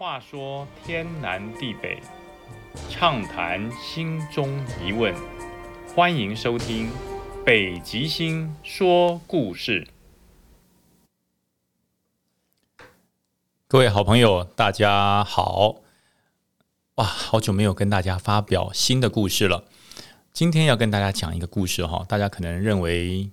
话说天南地北，畅谈心中疑问，欢迎收听《北极星说故事》。各位好朋友，大家好！哇，好久没有跟大家发表新的故事了。今天要跟大家讲一个故事哈，大家可能认为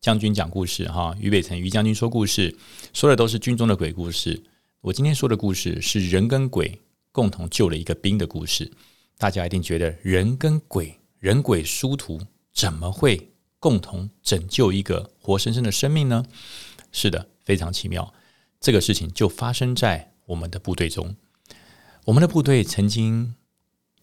将军讲故事哈，俞北辰俞将军说故事，说的都是军中的鬼故事。我今天说的故事是人跟鬼共同救了一个兵的故事。大家一定觉得人跟鬼人鬼殊途，怎么会共同拯救一个活生生的生命呢？是的，非常奇妙。这个事情就发生在我们的部队中。我们的部队曾经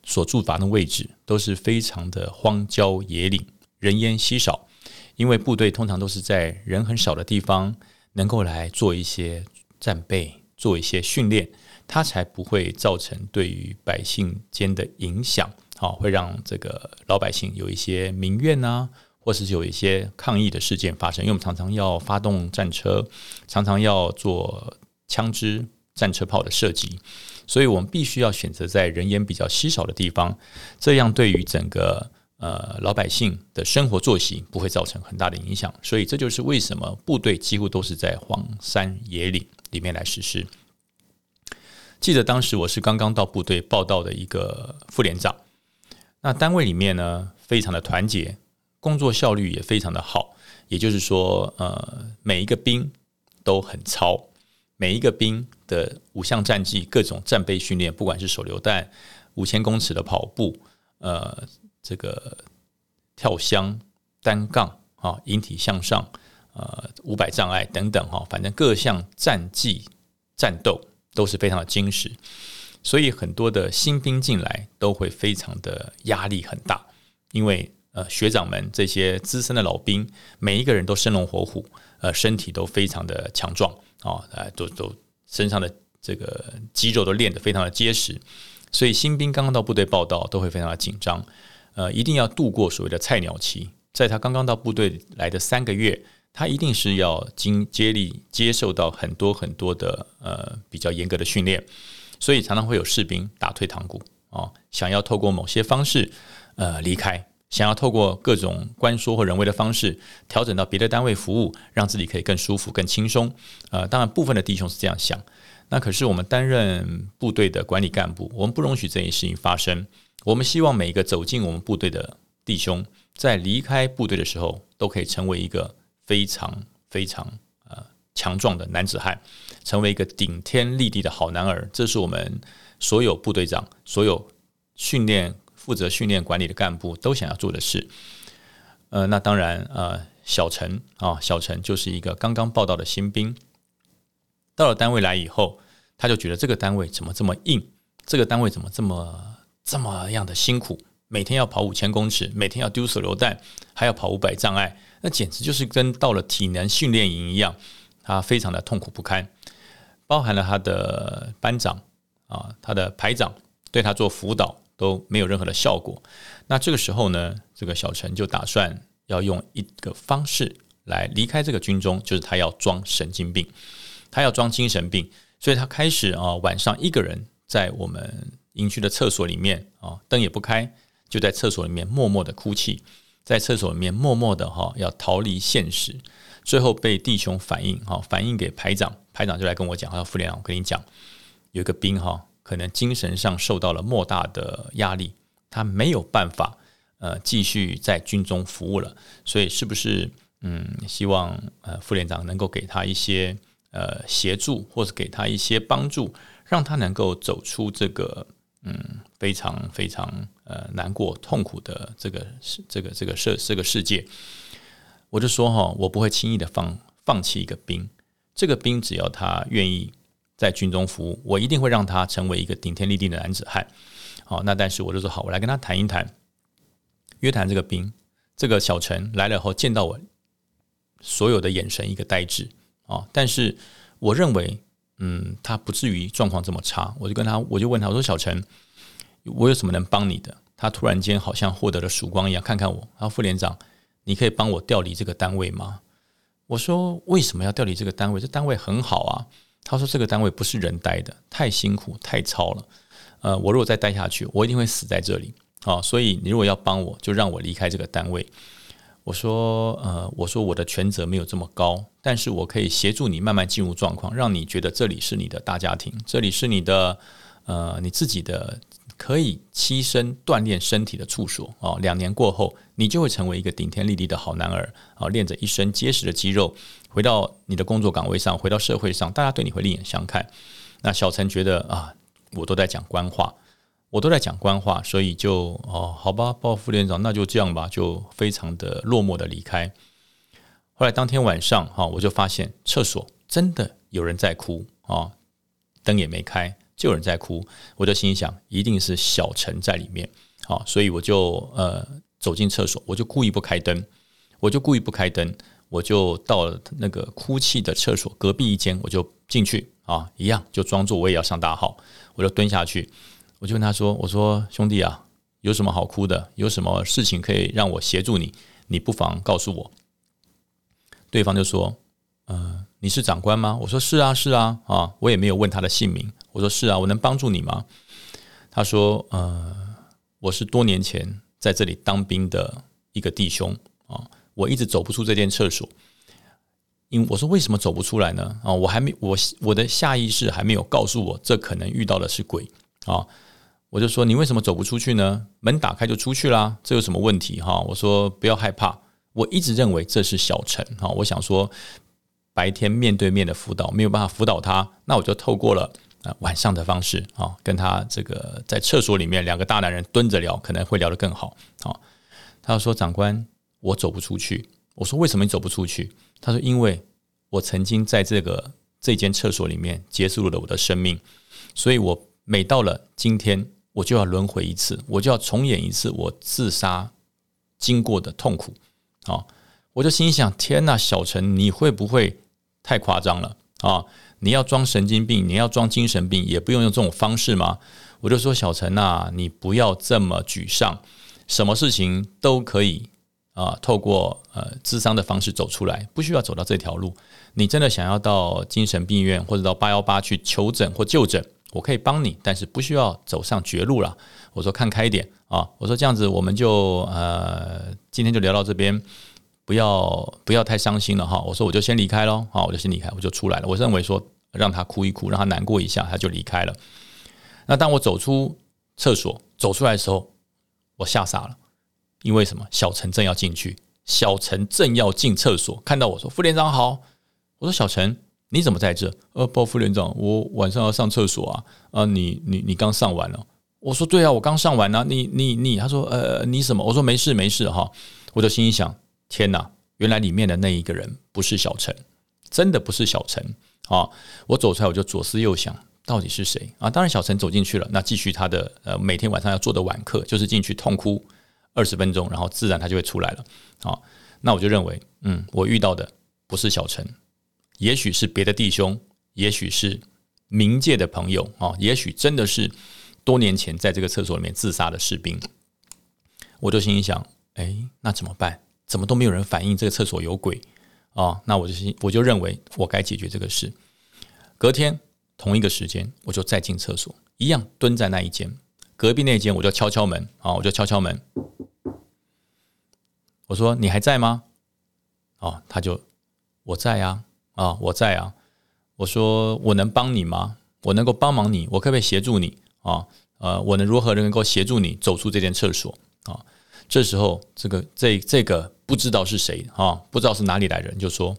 所驻防的位置都是非常的荒郊野岭，人烟稀少。因为部队通常都是在人很少的地方，能够来做一些战备。做一些训练，它才不会造成对于百姓间的影响，好，会让这个老百姓有一些民怨呐，或是有一些抗议的事件发生。因为我们常常要发动战车，常常要做枪支、战车炮的射击，所以我们必须要选择在人烟比较稀少的地方，这样对于整个呃老百姓的生活作息不会造成很大的影响。所以这就是为什么部队几乎都是在荒山野岭。里面来实施。记得当时我是刚刚到部队报道的一个副连长，那单位里面呢非常的团结，工作效率也非常的好。也就是说，呃，每一个兵都很操，每一个兵的五项战绩、各种战备训练，不管是手榴弹、五千公尺的跑步、呃，这个跳箱、单杠啊、引体向上。呃，五百障碍等等哈，反正各项战绩战斗都是非常的精实，所以很多的新兵进来都会非常的压力很大，因为呃学长们这些资深的老兵，每一个人都生龙活虎，呃身体都非常的强壮啊，呃都都身上的这个肌肉都练得非常的结实，所以新兵刚刚到部队报道都会非常的紧张，呃一定要度过所谓的菜鸟期，在他刚刚到部队来的三个月。他一定是要经接力接受到很多很多的呃比较严格的训练，所以常常会有士兵打退堂鼓啊，想要透过某些方式呃离开，想要透过各种官说或人为的方式调整到别的单位服务，让自己可以更舒服、更轻松。呃，当然部分的弟兄是这样想，那可是我们担任部队的管理干部，我们不容许这件事情发生。我们希望每一个走进我们部队的弟兄，在离开部队的时候，都可以成为一个。非常非常呃强壮的男子汉，成为一个顶天立地的好男儿，这是我们所有部队长、所有训练负责训练管理的干部都想要做的事。呃，那当然呃，小陈啊，小陈就是一个刚刚报道的新兵，到了单位来以后，他就觉得这个单位怎么这么硬，这个单位怎么这么这么样的辛苦，每天要跑五千公尺，每天要丢手榴弹，还要跑五百障碍。那简直就是跟到了体能训练营一样，他非常的痛苦不堪，包含了他的班长啊，他的排长对他做辅导都没有任何的效果。那这个时候呢，这个小陈就打算要用一个方式来离开这个军中，就是他要装神经病，他要装精神病，所以他开始啊晚上一个人在我们营区的厕所里面啊灯也不开，就在厕所里面默默的哭泣。在厕所里面默默的哈，要逃离现实，最后被弟兄反映哈，反映给排长，排长就来跟我讲，他说副连长，我跟你讲，有一个兵哈，可能精神上受到了莫大的压力，他没有办法呃继续在军中服务了，所以是不是嗯，希望呃副连长能够给他一些呃协助，或者给他一些帮助，让他能够走出这个。嗯，非常非常呃难过、痛苦的这个这个这个世这个世界，我就说哈，我不会轻易的放放弃一个兵。这个兵只要他愿意在军中服务，我一定会让他成为一个顶天立地的男子汉。好，那但是我就说好，我来跟他谈一谈，约谈这个兵。这个小陈来了后见到我，所有的眼神一个呆滞啊。但是我认为。嗯，他不至于状况这么差，我就跟他，我就问他，我说小陈，我有什么能帮你的？他突然间好像获得了曙光一样，看看我，他说副连长，你可以帮我调离这个单位吗？我说为什么要调离这个单位？这单位很好啊。他说这个单位不是人待的，太辛苦太操了。呃，我如果再待下去，我一定会死在这里啊！所以你如果要帮我，就让我离开这个单位。我说，呃，我说我的权责没有这么高，但是我可以协助你慢慢进入状况，让你觉得这里是你的大家庭，这里是你的呃你自己的可以栖身锻炼身体的处所啊。两年过后，你就会成为一个顶天立地的好男儿啊，练着一身结实的肌肉，回到你的工作岗位上，回到社会上，大家对你会另眼相看。那小陈觉得啊。我都在讲官话，我都在讲官话，所以就哦，好吧，报副连长，那就这样吧，就非常的落寞的离开。后来当天晚上哈，我就发现厕所真的有人在哭啊，灯也没开，就有人在哭。我就心想，一定是小陈在里面，好，所以我就呃走进厕所，我就故意不开灯，我就故意不开灯，我就到了那个哭泣的厕所隔壁一间，我就进去啊，一样就装作我也要上大号。我就蹲下去，我就问他说：“我说兄弟啊，有什么好哭的？有什么事情可以让我协助你？你不妨告诉我。”对方就说：“呃，你是长官吗？”我说：“是啊，是啊，啊，我也没有问他的姓名。”我说：“是啊，我能帮助你吗？”他说：“呃，我是多年前在这里当兵的一个弟兄啊，我一直走不出这间厕所。”因我说为什么走不出来呢？啊，我还没我我的下意识还没有告诉我，这可能遇到的是鬼啊！我就说你为什么走不出去呢？门打开就出去啦，这有什么问题哈？我说不要害怕，我一直认为这是小陈哈。我想说白天面对面的辅导没有办法辅导他，那我就透过了啊晚上的方式啊，跟他这个在厕所里面两个大男人蹲着聊，可能会聊得更好啊。他说长官，我走不出去。我说为什么你走不出去？他说：“因为我曾经在这个这间厕所里面结束了我的生命，所以我每到了今天，我就要轮回一次，我就要重演一次我自杀经过的痛苦。”啊！我就心想：“天哪，小陈，你会不会太夸张了啊？你要装神经病，你要装精神病，也不用用这种方式吗？”我就说：“小陈啊，你不要这么沮丧，什么事情都可以。”啊，透过呃智商的方式走出来，不需要走到这条路。你真的想要到精神病院或者到八幺八去求诊或就诊，我可以帮你，但是不需要走上绝路了。我说看开一点啊，我说这样子我们就呃今天就聊到这边，不要不要太伤心了哈。我说我就先离开喽，好，我就先离开，我就出来了。我认为说让他哭一哭，让他难过一下，他就离开了。那当我走出厕所走出来的时候，我吓傻了。因为什么？小陈正要进去，小陈正要进厕所，看到我说：“副连长好。”我说：“小陈，你怎么在这？”呃，报副连长，我晚上要上厕所啊。啊，你你你刚上完了？我说：“对啊，我刚上完呢。”你你你，他说：“呃，你什么？”我说：“没事没事哈。”我就心里想：天哪，原来里面的那一个人不是小陈，真的不是小陈啊！我走出来，我就左思右想，到底是谁啊？当然，小陈走进去了，那继续他的呃每天晚上要做的晚课，就是进去痛哭。二十分钟，然后自然他就会出来了。啊，那我就认为，嗯，我遇到的不是小陈，也许是别的弟兄，也许是冥界的朋友啊，也许真的是多年前在这个厕所里面自杀的士兵。我就心里想，哎，那怎么办？怎么都没有人反映这个厕所有鬼啊？那我就心我就认为我该解决这个事。隔天同一个时间，我就再进厕所，一样蹲在那一间。隔壁那间，我就敲敲门啊，我就敲敲门。我说：“你还在吗？”哦，他就我在呀，啊，我在啊。我说：“我能帮你吗？我能够帮忙你，我可不可以协助你啊？呃，我能如何能够协助你走出这间厕所啊？”这时候，这个这这个不知道是谁啊，不知道是哪里来人，就说：“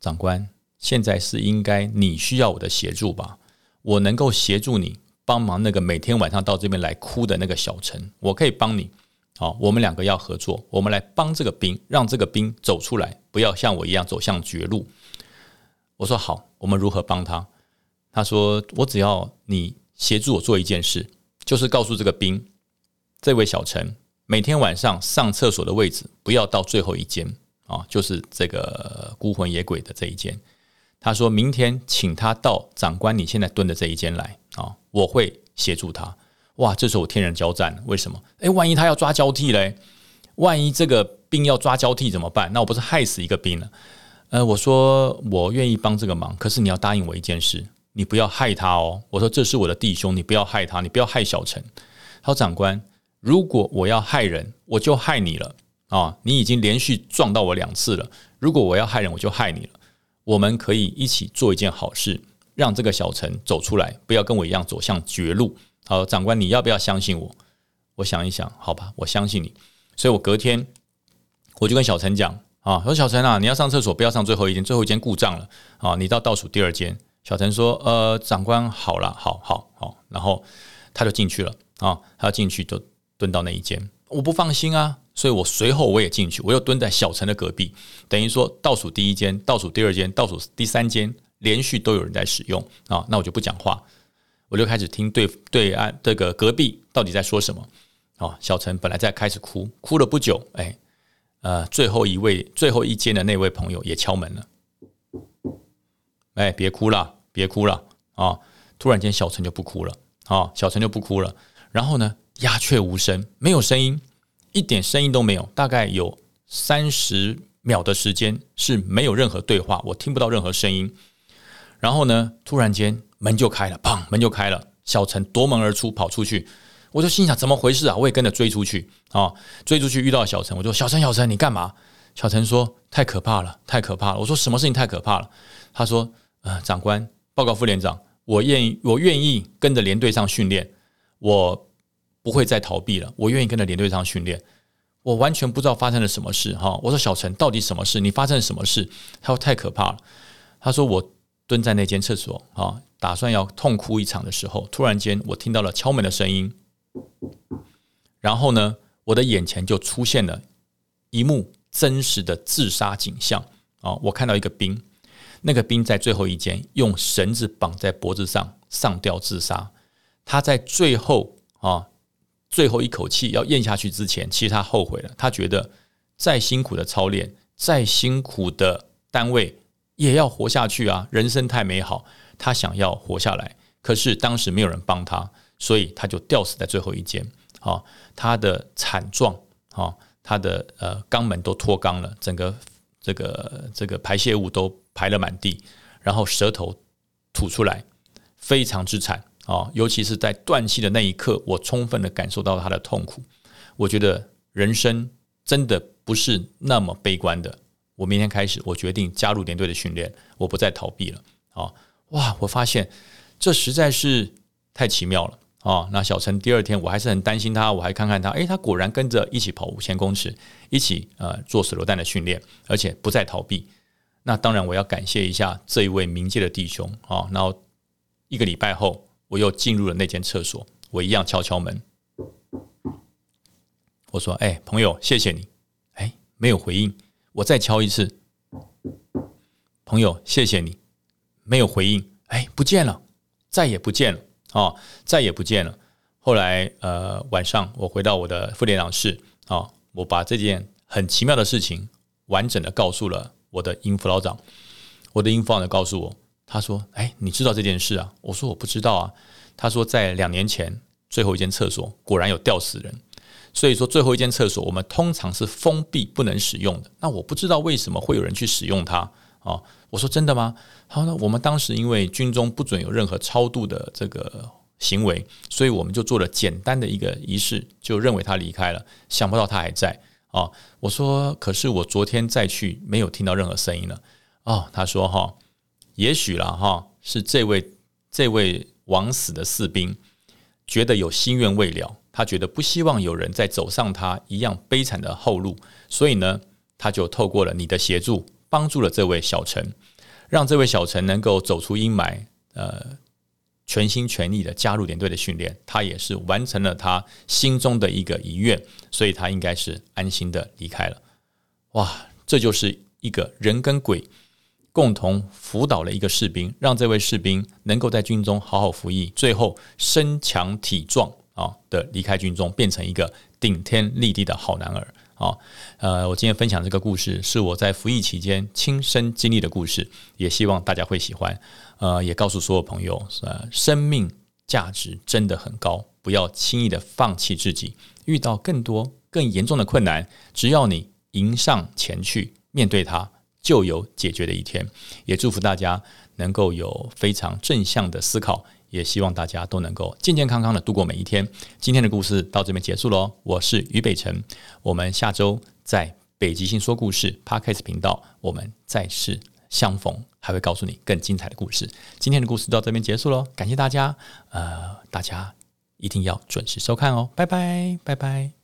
长官，现在是应该你需要我的协助吧？我能够协助你。”帮忙那个每天晚上到这边来哭的那个小陈，我可以帮你。好，我们两个要合作，我们来帮这个兵，让这个兵走出来，不要像我一样走向绝路。我说好，我们如何帮他？他说我只要你协助我做一件事，就是告诉这个兵，这位小陈每天晚上上厕所的位置不要到最后一间啊，就是这个孤魂野鬼的这一间。他说明天请他到长官你现在蹲的这一间来啊。我会协助他，哇！这时候我天人交战，为什么？诶，万一他要抓交替嘞？万一这个兵要抓交替怎么办？那我不是害死一个兵了？呃，我说我愿意帮这个忙，可是你要答应我一件事，你不要害他哦。我说这是我的弟兄，你不要害他，你不要害小陈。他说长官，如果我要害人，我就害你了啊！你已经连续撞到我两次了，如果我要害人，我就害你了。我们可以一起做一件好事，让这个小陈走出来，不要跟我一样走向绝路。好，长官，你要不要相信我？我想一想，好吧，我相信你。所以我隔天我就跟小陈讲。啊，说小陈啊，你要上厕所，不要上最后一间，最后一间故障了啊！你到倒数第二间。小陈说：“呃，长官，好了，好好好。”然后他就进去了啊，他进去就蹲到那一间。我不放心啊，所以我随后我也进去，我又蹲在小陈的隔壁，等于说倒数第一间、倒数第二间、倒数第三间连续都有人在使用啊。那我就不讲话，我就开始听对对岸这个隔壁到底在说什么啊。小陈本来在开始哭，哭了不久，哎。呃，最后一位、最后一间的那位朋友也敲门了。哎，别哭了，别哭了啊！突然间，小陈就不哭了啊，小陈就不哭了。然后呢，鸦雀无声，没有声音，一点声音都没有。大概有三十秒的时间是没有任何对话，我听不到任何声音。然后呢，突然间门就开了，砰，门就开了，小陈夺门而出，跑出去。我就心想怎么回事啊？我也跟着追出去啊，追出去遇到小陈，我说小陈小陈你干嘛？小陈说太可怕了，太可怕了。我说什么事情太可怕了？他说呃长官报告副连长，我愿意我愿意跟着连队上训练，我不会再逃避了，我愿意跟着连队上训练。我完全不知道发生了什么事哈。我说小陈到底什么事？你发生了什么事？他说太可怕了。他说我蹲在那间厕所啊，打算要痛哭一场的时候，突然间我听到了敲门的声音。然后呢，我的眼前就出现了一幕真实的自杀景象啊！我看到一个兵，那个兵在最后一间用绳子绑在脖子上上吊自杀。他在最后啊，最后一口气要咽下去之前，其实他后悔了。他觉得再辛苦的操练，再辛苦的单位，也要活下去啊！人生太美好，他想要活下来，可是当时没有人帮他。所以他就吊死在最后一间，啊，他的惨状，啊，他的呃肛门都脱肛了，整个这个这个排泄物都排了满地，然后舌头吐出来，非常之惨啊！尤其是在断气的那一刻，我充分的感受到他的痛苦。我觉得人生真的不是那么悲观的。我明天开始，我决定加入连队的训练，我不再逃避了。啊，哇！我发现这实在是太奇妙了。哦，那小陈第二天我还是很担心他，我还看看他，诶，他果然跟着一起跑五千公尺，一起呃做手榴弹的训练，而且不再逃避。那当然我要感谢一下这一位冥界的弟兄啊。然后一个礼拜后，我又进入了那间厕所，我一样敲敲门，我说：“哎，朋友，谢谢你。”哎，没有回应，我再敲一次，朋友，谢谢你，没有回应，哎，不见了，再也不见了。哦，再也不见了。后来，呃，晚上我回到我的副连长室，啊，我把这件很奇妙的事情完整的告诉了我的营副老长。我的营副老长告诉我，他说：“哎，你知道这件事啊？”我说：“我不知道啊。”他说：“在两年前，最后一间厕所果然有吊死人。所以说，最后一间厕所我们通常是封闭不能使用的。那我不知道为什么会有人去使用它。”啊，我说真的吗？好，那我们当时因为军中不准有任何超度的这个行为，所以我们就做了简单的一个仪式，就认为他离开了。想不到他还在哦！我说，可是我昨天再去，没有听到任何声音了。哦，他说哈，也许了哈，是这位这位枉死的士兵觉得有心愿未了，他觉得不希望有人再走上他一样悲惨的后路，所以呢，他就透过了你的协助。帮助了这位小陈，让这位小陈能够走出阴霾，呃，全心全意的加入连队的训练，他也是完成了他心中的一个遗愿，所以他应该是安心的离开了。哇，这就是一个人跟鬼共同辅导了一个士兵，让这位士兵能够在军中好好服役，最后身强体壮啊的离开军中，变成一个顶天立地的好男儿。啊，呃，我今天分享这个故事是我在服役期间亲身经历的故事，也希望大家会喜欢。呃，也告诉所有朋友，呃，生命价值真的很高，不要轻易的放弃自己。遇到更多更严重的困难，只要你迎上前去面对它，就有解决的一天。也祝福大家能够有非常正向的思考，也希望大家都能够健健康康的度过每一天。今天的故事到这边结束喽，我是于北辰，我们下周在北极星说故事，parkas 频道，我们再次相逢，还会告诉你更精彩的故事。今天的故事到这边结束喽，感谢大家，呃，大家一定要准时收看哦，拜拜，拜拜。